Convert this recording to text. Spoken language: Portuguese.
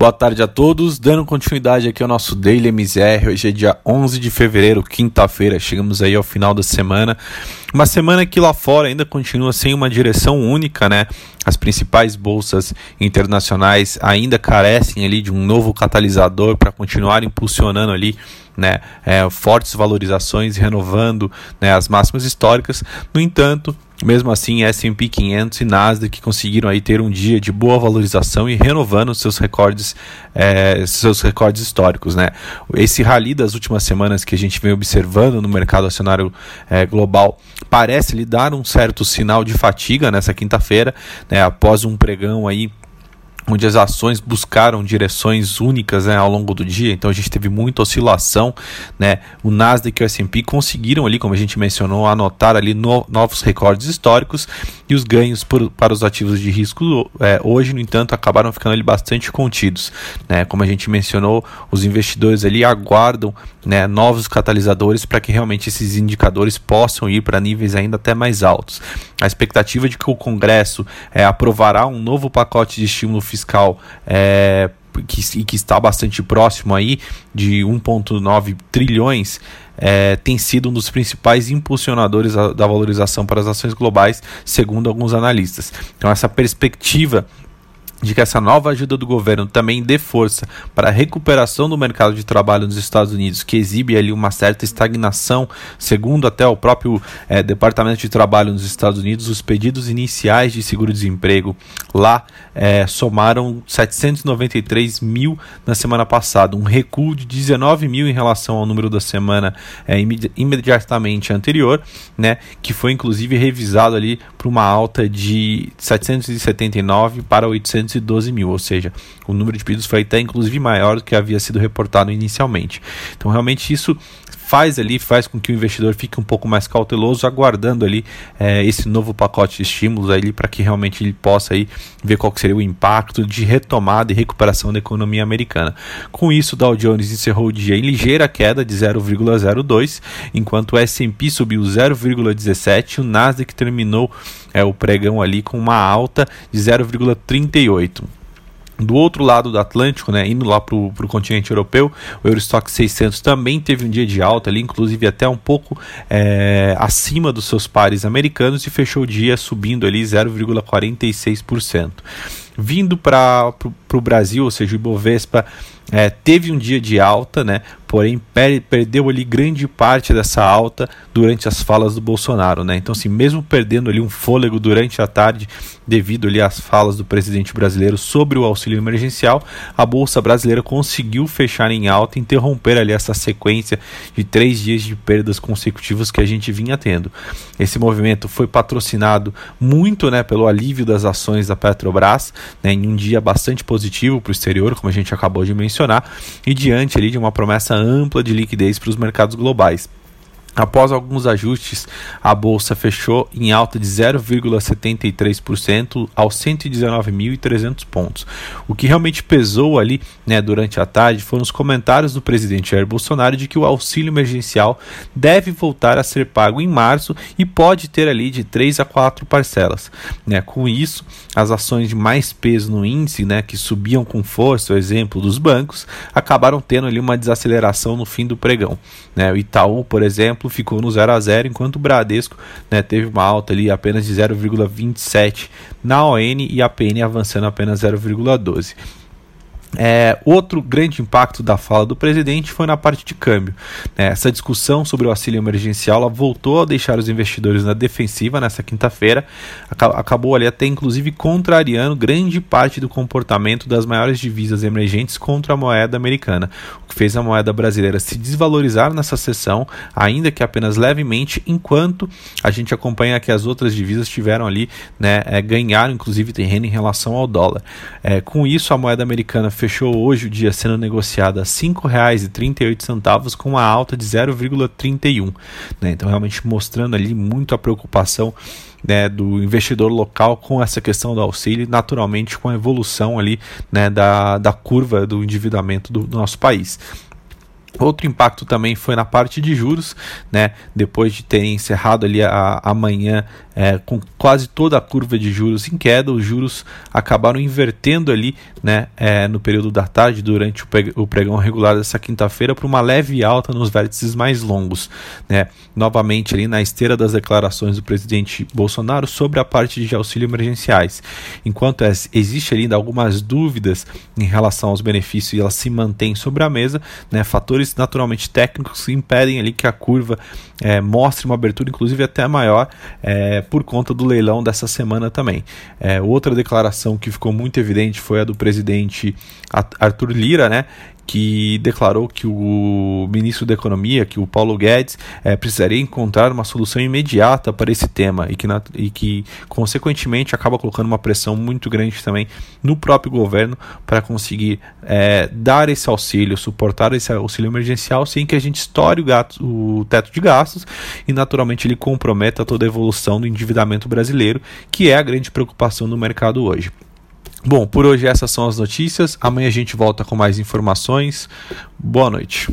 Boa tarde a todos, dando continuidade aqui ao nosso Daily MZR, hoje é dia 11 de fevereiro, quinta-feira, chegamos aí ao final da semana, uma semana que lá fora ainda continua sem uma direção única, né, as principais bolsas internacionais ainda carecem ali de um novo catalisador para continuar impulsionando ali né, é, fortes valorizações, renovando né, as máximas históricas. No entanto, mesmo assim, S&P 500 e Nasdaq conseguiram aí ter um dia de boa valorização e renovando seus recordes, é, seus recordes históricos, né? Esse rally das últimas semanas que a gente vem observando no mercado acionário é, global parece lhe dar um certo sinal de fatiga nessa quinta-feira, né? Após um pregão aí onde as ações buscaram direções únicas né, ao longo do dia, então a gente teve muita oscilação, né? O Nasdaq e o S&P conseguiram ali, como a gente mencionou, anotar ali no, novos recordes históricos e os ganhos por, para os ativos de risco é, hoje, no entanto, acabaram ficando ali bastante contidos, né? Como a gente mencionou, os investidores ali aguardam né, novos catalisadores para que realmente esses indicadores possam ir para níveis ainda até mais altos. A expectativa de que o Congresso é, aprovará um novo pacote de estímulo fiscal é, que, que está bastante próximo aí de 1,9 trilhões é, tem sido um dos principais impulsionadores da valorização para as ações globais, segundo alguns analistas. Então, essa perspectiva de que essa nova ajuda do governo também dê força para a recuperação do mercado de trabalho nos Estados Unidos, que exibe ali uma certa estagnação, segundo até o próprio é, Departamento de Trabalho nos Estados Unidos, os pedidos iniciais de seguro-desemprego lá é, somaram 793 mil na semana passada, um recuo de 19 mil em relação ao número da semana é, imediatamente anterior, né, que foi inclusive revisado ali para uma alta de 779 para 800 212 mil, ou seja, o número de pedidos foi até inclusive maior do que havia sido reportado inicialmente. Então, realmente, isso faz ali, faz com que o investidor fique um pouco mais cauteloso, aguardando ali é, esse novo pacote de estímulos ali para que realmente ele possa aí ver qual seria o impacto de retomada e recuperação da economia americana. Com isso, o Dow Jones encerrou o dia em ligeira queda de 0,02, enquanto o S&P subiu 0,17, o Nasdaq terminou é, o pregão ali com uma alta de 0,38. Do outro lado do Atlântico, né, indo lá para o continente europeu, o Eurostock 600 também teve um dia de alta ali, inclusive até um pouco é, acima dos seus pares americanos e fechou o dia subindo ali 0,46%. Vindo para o Brasil, ou seja, o Ibovespa é, teve um dia de alta, né? Porém, per perdeu ali grande parte dessa alta durante as falas do Bolsonaro, né? Então, assim, mesmo perdendo ali um fôlego durante a tarde, devido ali às falas do presidente brasileiro sobre o auxílio emergencial, a Bolsa Brasileira conseguiu fechar em alta interromper ali essa sequência de três dias de perdas consecutivas que a gente vinha tendo. Esse movimento foi patrocinado muito, né, pelo alívio das ações da Petrobras, né, em um dia bastante positivo para o exterior, como a gente acabou de mencionar e diante ali de uma promessa ampla de liquidez para os mercados globais. Após alguns ajustes, a bolsa fechou em alta de 0,73% aos 119.300 pontos. O que realmente pesou ali né, durante a tarde foram os comentários do presidente Jair Bolsonaro de que o auxílio emergencial deve voltar a ser pago em março e pode ter ali de 3 a 4 parcelas. Né? Com isso, as ações de mais peso no índice, né, que subiam com força, o exemplo dos bancos, acabaram tendo ali uma desaceleração no fim do pregão. Né? O Itaú, por exemplo, exemplo, ficou no 0 a 0 enquanto o Bradesco né, teve uma alta ali apenas de 0,27 na ON e a PN avançando apenas 0,12. É, outro grande impacto da fala do presidente foi na parte de câmbio. É, essa discussão sobre o auxílio emergencial voltou a deixar os investidores na defensiva nessa quinta-feira. Acabou ali até inclusive contrariando grande parte do comportamento das maiores divisas emergentes contra a moeda americana, o que fez a moeda brasileira se desvalorizar nessa sessão, ainda que apenas levemente, enquanto a gente acompanha que as outras divisas tiveram ali, né, é, ganharam inclusive terreno em relação ao dólar. É, com isso, a moeda americana fechou hoje o dia sendo negociada a R$ 5,38 com uma alta de 0,31. Né? Então, realmente mostrando ali muito a preocupação né, do investidor local com essa questão do auxílio, naturalmente com a evolução ali né, da, da curva do endividamento do, do nosso país. Outro impacto também foi na parte de juros, né? Depois de terem encerrado ali a, a manhã é, com quase toda a curva de juros em queda, os juros acabaram invertendo ali, né? É, no período da tarde, durante o pregão regular dessa quinta-feira, para uma leve alta nos vértices mais longos, né? Novamente ali na esteira das declarações do presidente Bolsonaro sobre a parte de auxílio emergenciais. Enquanto existe ainda algumas dúvidas em relação aos benefícios e elas se mantêm sobre a mesa, né? Fatores fatores naturalmente técnicos que impedem ali que a curva é, mostre uma abertura, inclusive até maior, é, por conta do leilão dessa semana também. É, outra declaração que ficou muito evidente foi a do presidente Arthur Lira, né, que declarou que o ministro da Economia, que o Paulo Guedes, é, precisaria encontrar uma solução imediata para esse tema e que, na, e que, consequentemente, acaba colocando uma pressão muito grande também no próprio governo para conseguir é, dar esse auxílio, suportar esse auxílio emergencial sem que a gente estoure o, gato, o teto de gastos e, naturalmente, ele comprometa toda a evolução do endividamento brasileiro, que é a grande preocupação do mercado hoje. Bom, por hoje essas são as notícias. Amanhã a gente volta com mais informações. Boa noite.